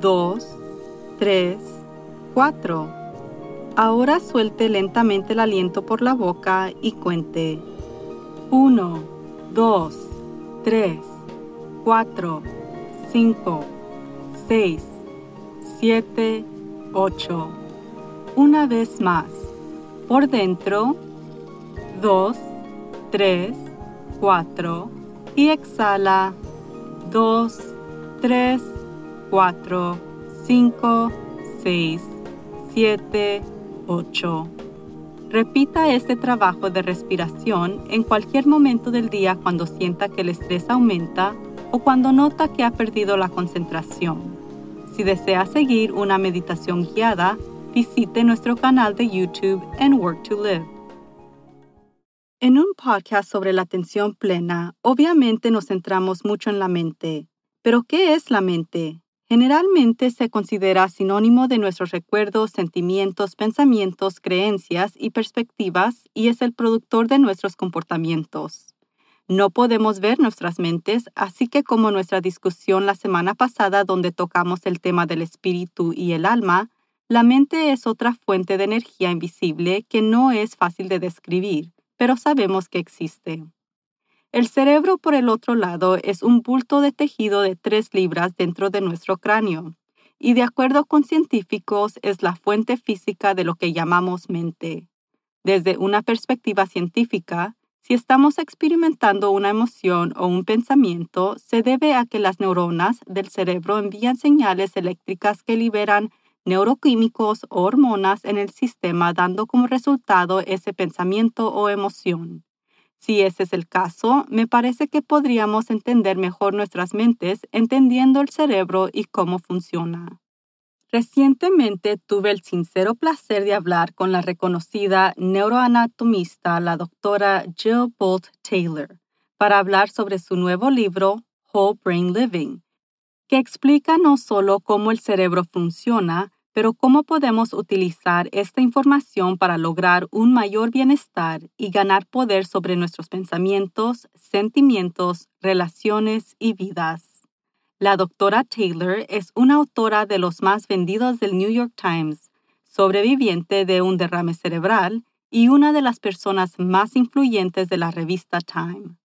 2, 3, 4. Ahora suelte lentamente el aliento por la boca y cuente 1, 2, 3, 4, 5, 6, 7, 8. Una vez más. Por dentro 2, 3, 4 y exhala 2, 3, 4, 5, 6, 7, 8. Repita este trabajo de respiración en cualquier momento del día cuando sienta que el estrés aumenta o cuando nota que ha perdido la concentración. Si desea seguir una meditación guiada, visite nuestro canal de YouTube en Work to Live. En un podcast sobre la atención plena, obviamente nos centramos mucho en la mente. Pero, ¿qué es la mente? Generalmente se considera sinónimo de nuestros recuerdos, sentimientos, pensamientos, creencias y perspectivas y es el productor de nuestros comportamientos. No podemos ver nuestras mentes, así que como nuestra discusión la semana pasada donde tocamos el tema del espíritu y el alma, la mente es otra fuente de energía invisible que no es fácil de describir pero sabemos que existe. El cerebro, por el otro lado, es un bulto de tejido de tres libras dentro de nuestro cráneo, y de acuerdo con científicos es la fuente física de lo que llamamos mente. Desde una perspectiva científica, si estamos experimentando una emoción o un pensamiento, se debe a que las neuronas del cerebro envían señales eléctricas que liberan neuroquímicos o hormonas en el sistema dando como resultado ese pensamiento o emoción. Si ese es el caso, me parece que podríamos entender mejor nuestras mentes entendiendo el cerebro y cómo funciona. Recientemente tuve el sincero placer de hablar con la reconocida neuroanatomista, la doctora Jill Bolt Taylor, para hablar sobre su nuevo libro, Whole Brain Living, que explica no solo cómo el cerebro funciona, pero ¿cómo podemos utilizar esta información para lograr un mayor bienestar y ganar poder sobre nuestros pensamientos, sentimientos, relaciones y vidas? La doctora Taylor es una autora de los más vendidos del New York Times, sobreviviente de un derrame cerebral y una de las personas más influyentes de la revista Time.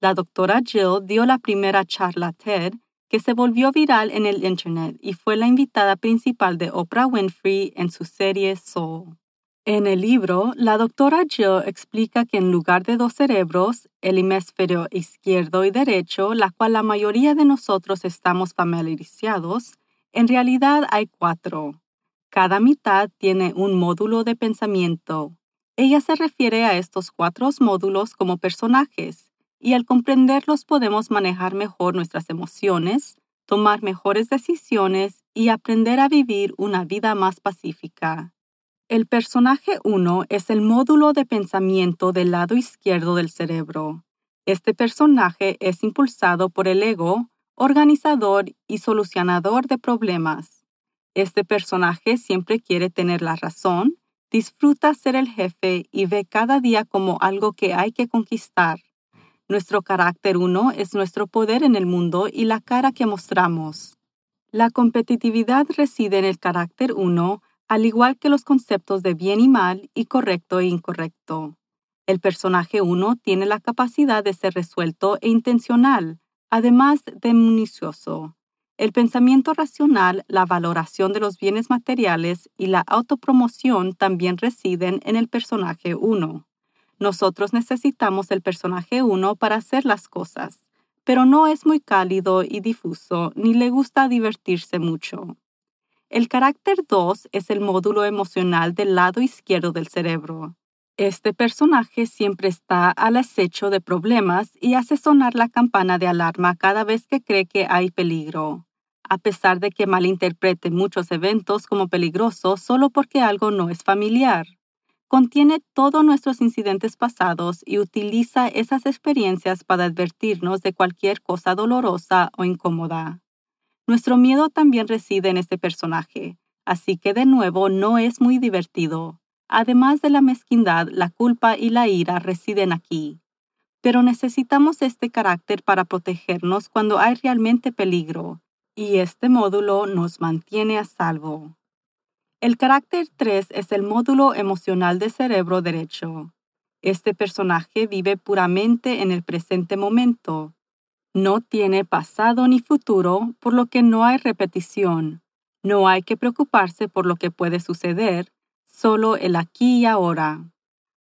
La doctora Jill dio la primera charla TED que se volvió viral en el Internet y fue la invitada principal de Oprah Winfrey en su serie Soul. En el libro, la doctora Jill explica que en lugar de dos cerebros, el hemisferio izquierdo y derecho, la cual la mayoría de nosotros estamos familiarizados, en realidad hay cuatro. Cada mitad tiene un módulo de pensamiento. Ella se refiere a estos cuatro módulos como personajes, y al comprenderlos podemos manejar mejor nuestras emociones, tomar mejores decisiones y aprender a vivir una vida más pacífica. El personaje 1 es el módulo de pensamiento del lado izquierdo del cerebro. Este personaje es impulsado por el ego, organizador y solucionador de problemas. Este personaje siempre quiere tener la razón, disfruta ser el jefe y ve cada día como algo que hay que conquistar. Nuestro carácter uno es nuestro poder en el mundo y la cara que mostramos. La competitividad reside en el carácter uno, al igual que los conceptos de bien y mal y correcto e incorrecto. El personaje uno tiene la capacidad de ser resuelto e intencional, además de municioso. El pensamiento racional, la valoración de los bienes materiales y la autopromoción también residen en el personaje uno. Nosotros necesitamos el personaje 1 para hacer las cosas, pero no es muy cálido y difuso ni le gusta divertirse mucho. El carácter 2 es el módulo emocional del lado izquierdo del cerebro. Este personaje siempre está al acecho de problemas y hace sonar la campana de alarma cada vez que cree que hay peligro. a pesar de que malinterprete muchos eventos como peligrosos solo porque algo no es familiar. Contiene todos nuestros incidentes pasados y utiliza esas experiencias para advertirnos de cualquier cosa dolorosa o incómoda. Nuestro miedo también reside en este personaje, así que de nuevo no es muy divertido. Además de la mezquindad, la culpa y la ira residen aquí. Pero necesitamos este carácter para protegernos cuando hay realmente peligro, y este módulo nos mantiene a salvo. El carácter 3 es el módulo emocional del cerebro derecho. Este personaje vive puramente en el presente momento. No tiene pasado ni futuro, por lo que no hay repetición. No hay que preocuparse por lo que puede suceder, solo el aquí y ahora.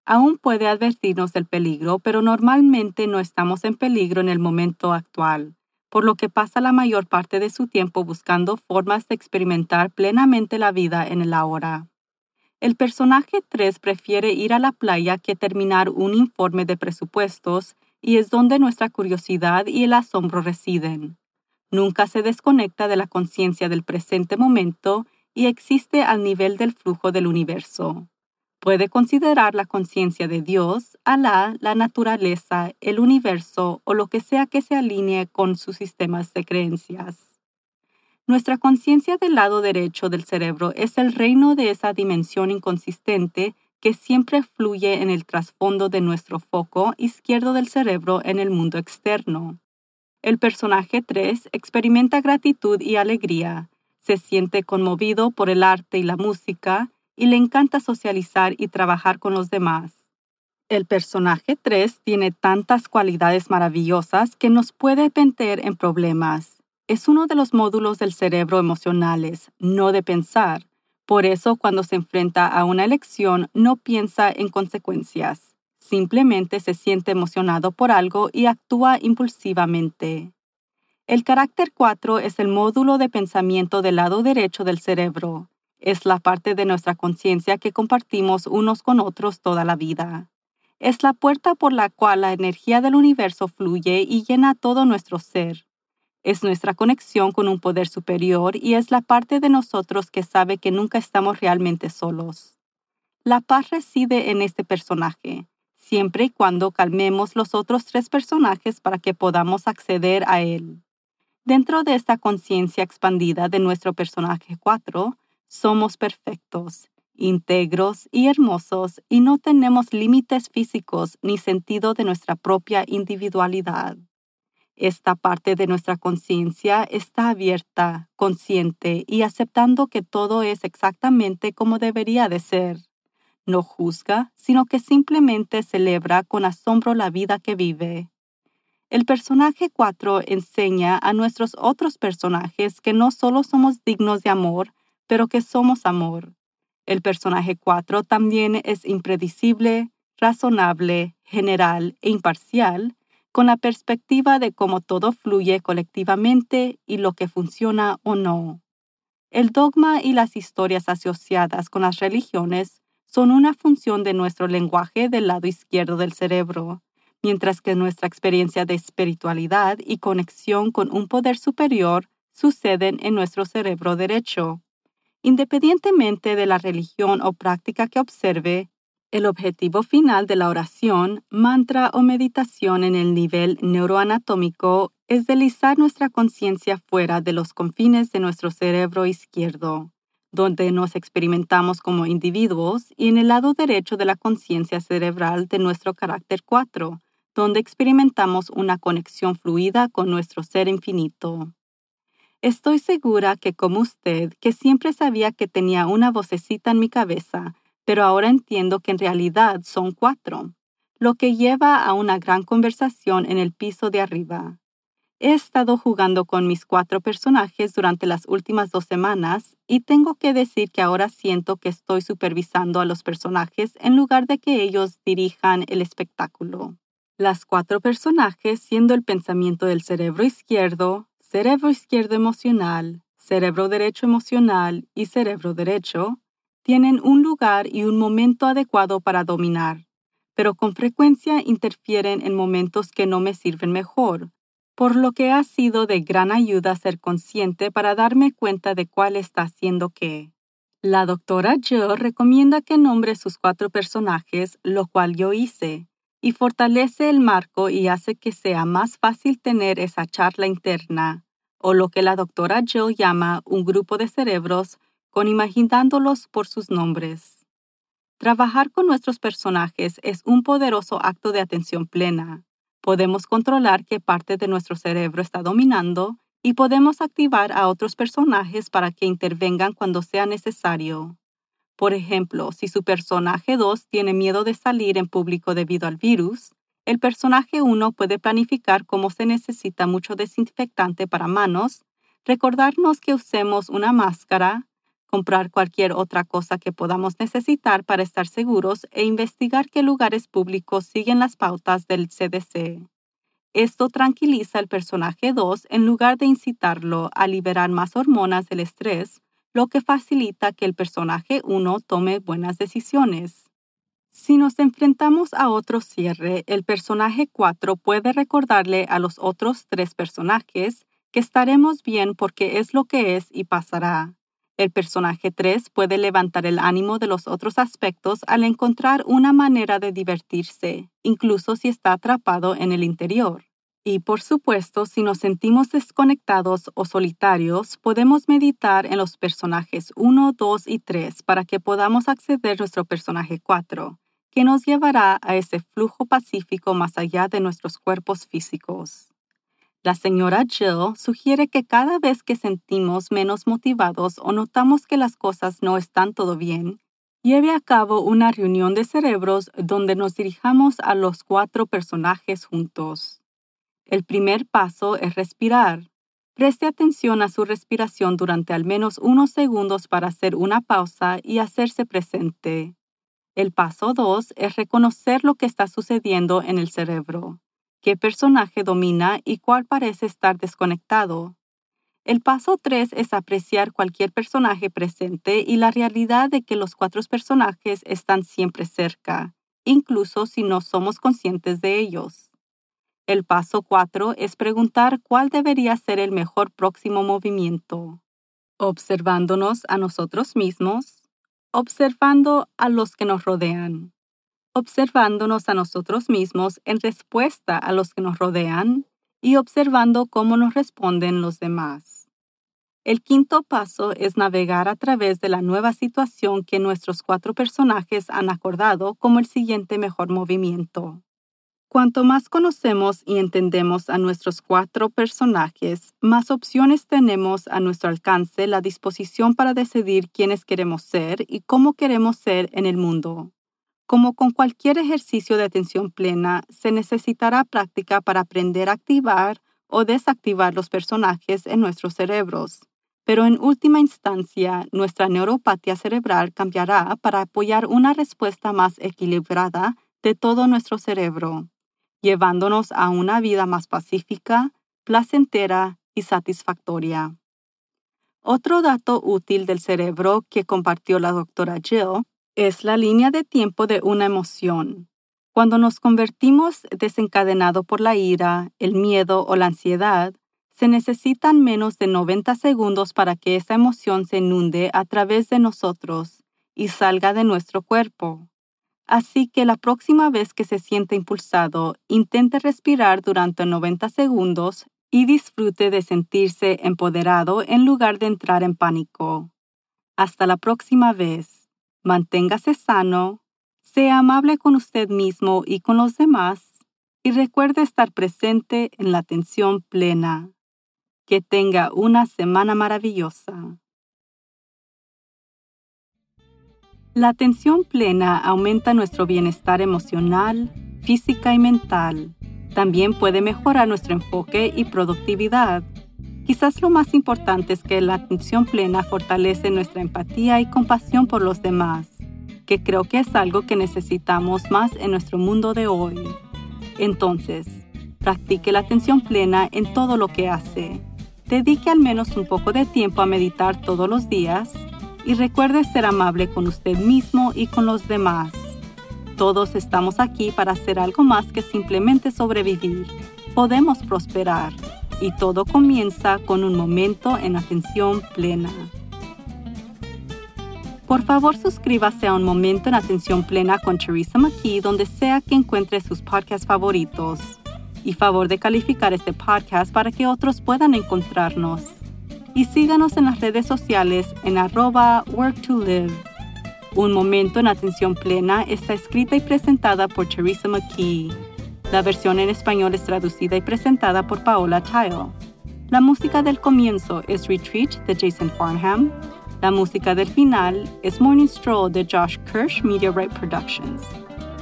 Aún puede advertirnos del peligro, pero normalmente no estamos en peligro en el momento actual, por lo que pasa la mayor parte de su tiempo buscando formas de experimentar plenamente la vida en el ahora. El personaje 3 prefiere ir a la playa que terminar un informe de presupuestos y es donde nuestra curiosidad y el asombro residen. Nunca se desconecta de la conciencia del presente momento y existe al nivel del flujo del universo. Puede considerar la conciencia de Dios, Alá, la naturaleza, el universo o lo que sea que se alinee con sus sistemas de creencias. Nuestra conciencia del lado derecho del cerebro es el reino de esa dimensión inconsistente que siempre fluye en el trasfondo de nuestro foco izquierdo del cerebro en el mundo externo. El personaje 3 experimenta gratitud y alegría, se siente conmovido por el arte y la música y le encanta socializar y trabajar con los demás. El personaje 3 tiene tantas cualidades maravillosas que nos puede meter en problemas. Es uno de los módulos del cerebro emocionales, no de pensar. Por eso cuando se enfrenta a una elección no piensa en consecuencias. Simplemente se siente emocionado por algo y actúa impulsivamente. El carácter 4 es el módulo de pensamiento del lado derecho del cerebro. Es la parte de nuestra conciencia que compartimos unos con otros toda la vida. Es la puerta por la cual la energía del universo fluye y llena todo nuestro ser. Es nuestra conexión con un poder superior y es la parte de nosotros que sabe que nunca estamos realmente solos. La paz reside en este personaje, siempre y cuando calmemos los otros tres personajes para que podamos acceder a él. Dentro de esta conciencia expandida de nuestro personaje 4, somos perfectos, íntegros y hermosos y no tenemos límites físicos ni sentido de nuestra propia individualidad. Esta parte de nuestra conciencia está abierta, consciente y aceptando que todo es exactamente como debería de ser. No juzga, sino que simplemente celebra con asombro la vida que vive. El personaje 4 enseña a nuestros otros personajes que no solo somos dignos de amor, pero que somos amor. El personaje 4 también es impredecible, razonable, general e imparcial, con la perspectiva de cómo todo fluye colectivamente y lo que funciona o no. El dogma y las historias asociadas con las religiones son una función de nuestro lenguaje del lado izquierdo del cerebro mientras que nuestra experiencia de espiritualidad y conexión con un poder superior suceden en nuestro cerebro derecho. Independientemente de la religión o práctica que observe, el objetivo final de la oración, mantra o meditación en el nivel neuroanatómico es deslizar nuestra conciencia fuera de los confines de nuestro cerebro izquierdo, donde nos experimentamos como individuos, y en el lado derecho de la conciencia cerebral de nuestro carácter 4, donde experimentamos una conexión fluida con nuestro ser infinito. Estoy segura que como usted, que siempre sabía que tenía una vocecita en mi cabeza, pero ahora entiendo que en realidad son cuatro, lo que lleva a una gran conversación en el piso de arriba. He estado jugando con mis cuatro personajes durante las últimas dos semanas y tengo que decir que ahora siento que estoy supervisando a los personajes en lugar de que ellos dirijan el espectáculo. Las cuatro personajes siendo el pensamiento del cerebro izquierdo, cerebro izquierdo emocional, cerebro derecho emocional y cerebro derecho, tienen un lugar y un momento adecuado para dominar, pero con frecuencia interfieren en momentos que no me sirven mejor. por lo que ha sido de gran ayuda ser consciente para darme cuenta de cuál está haciendo qué. La doctora Jill recomienda que nombre sus cuatro personajes, lo cual yo hice, y fortalece el marco y hace que sea más fácil tener esa charla interna, o lo que la doctora Jill llama un grupo de cerebros con imaginándolos por sus nombres. Trabajar con nuestros personajes es un poderoso acto de atención plena. Podemos controlar qué parte de nuestro cerebro está dominando y podemos activar a otros personajes para que intervengan cuando sea necesario. Por ejemplo, si su personaje 2 tiene miedo de salir en público debido al virus, el personaje 1 puede planificar cómo se necesita mucho desinfectante para manos, recordarnos que usemos una máscara, comprar cualquier otra cosa que podamos necesitar para estar seguros e investigar qué lugares públicos siguen las pautas del CDC. Esto tranquiliza al personaje 2 en lugar de incitarlo a liberar más hormonas del estrés, lo que facilita que el personaje 1 tome buenas decisiones. Si nos enfrentamos a otro cierre, el personaje 4 puede recordarle a los otros tres personajes que estaremos bien porque es lo que es y pasará. El personaje 3 puede levantar el ánimo de los otros aspectos al encontrar una manera de divertirse, incluso si está atrapado en el interior. Y por supuesto, si nos sentimos desconectados o solitarios, podemos meditar en los personajes 1, 2 y 3 para que podamos acceder a nuestro personaje 4, que nos llevará a ese flujo pacífico más allá de nuestros cuerpos físicos. La señora Jill sugiere que cada vez que sentimos menos motivados o notamos que las cosas no están todo bien, lleve a cabo una reunión de cerebros donde nos dirijamos a los cuatro personajes juntos. El primer paso es respirar. Preste atención a su respiración durante al menos unos segundos para hacer una pausa y hacerse presente. El paso 2 es reconocer lo que está sucediendo en el cerebro qué personaje domina y cuál parece estar desconectado. El paso 3 es apreciar cualquier personaje presente y la realidad de que los cuatro personajes están siempre cerca, incluso si no somos conscientes de ellos. El paso 4 es preguntar cuál debería ser el mejor próximo movimiento, observándonos a nosotros mismos, observando a los que nos rodean observándonos a nosotros mismos en respuesta a los que nos rodean y observando cómo nos responden los demás. El quinto paso es navegar a través de la nueva situación que nuestros cuatro personajes han acordado como el siguiente mejor movimiento. Cuanto más conocemos y entendemos a nuestros cuatro personajes, más opciones tenemos a nuestro alcance la disposición para decidir quiénes queremos ser y cómo queremos ser en el mundo. Como con cualquier ejercicio de atención plena, se necesitará práctica para aprender a activar o desactivar los personajes en nuestros cerebros. Pero en última instancia, nuestra neuropatía cerebral cambiará para apoyar una respuesta más equilibrada de todo nuestro cerebro, llevándonos a una vida más pacífica, placentera y satisfactoria. Otro dato útil del cerebro que compartió la doctora Jill es la línea de tiempo de una emoción. Cuando nos convertimos desencadenado por la ira, el miedo o la ansiedad, se necesitan menos de 90 segundos para que esa emoción se inunde a través de nosotros y salga de nuestro cuerpo. Así que la próxima vez que se sienta impulsado, intente respirar durante 90 segundos y disfrute de sentirse empoderado en lugar de entrar en pánico. Hasta la próxima vez. Manténgase sano, sea amable con usted mismo y con los demás y recuerde estar presente en la atención plena. Que tenga una semana maravillosa. La atención plena aumenta nuestro bienestar emocional, física y mental. También puede mejorar nuestro enfoque y productividad. Quizás lo más importante es que la atención plena fortalece nuestra empatía y compasión por los demás, que creo que es algo que necesitamos más en nuestro mundo de hoy. Entonces, practique la atención plena en todo lo que hace. Dedique al menos un poco de tiempo a meditar todos los días y recuerde ser amable con usted mismo y con los demás. Todos estamos aquí para hacer algo más que simplemente sobrevivir. Podemos prosperar y todo comienza con un momento en atención plena. Por favor, suscríbase a Un Momento en Atención Plena con Teresa McKee donde sea que encuentre sus podcasts favoritos. Y favor de calificar este podcast para que otros puedan encontrarnos. Y síganos en las redes sociales en arroba work to live. Un Momento en Atención Plena está escrita y presentada por Teresa McKee. La versión en español es traducida y presentada por Paola Tile. La música del comienzo es Retreat de Jason Farnham. La música del final es Morning Stroll de Josh Kirsch Right Productions.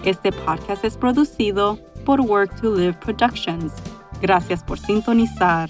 Este podcast es producido por Work to Live Productions. Gracias por sintonizar.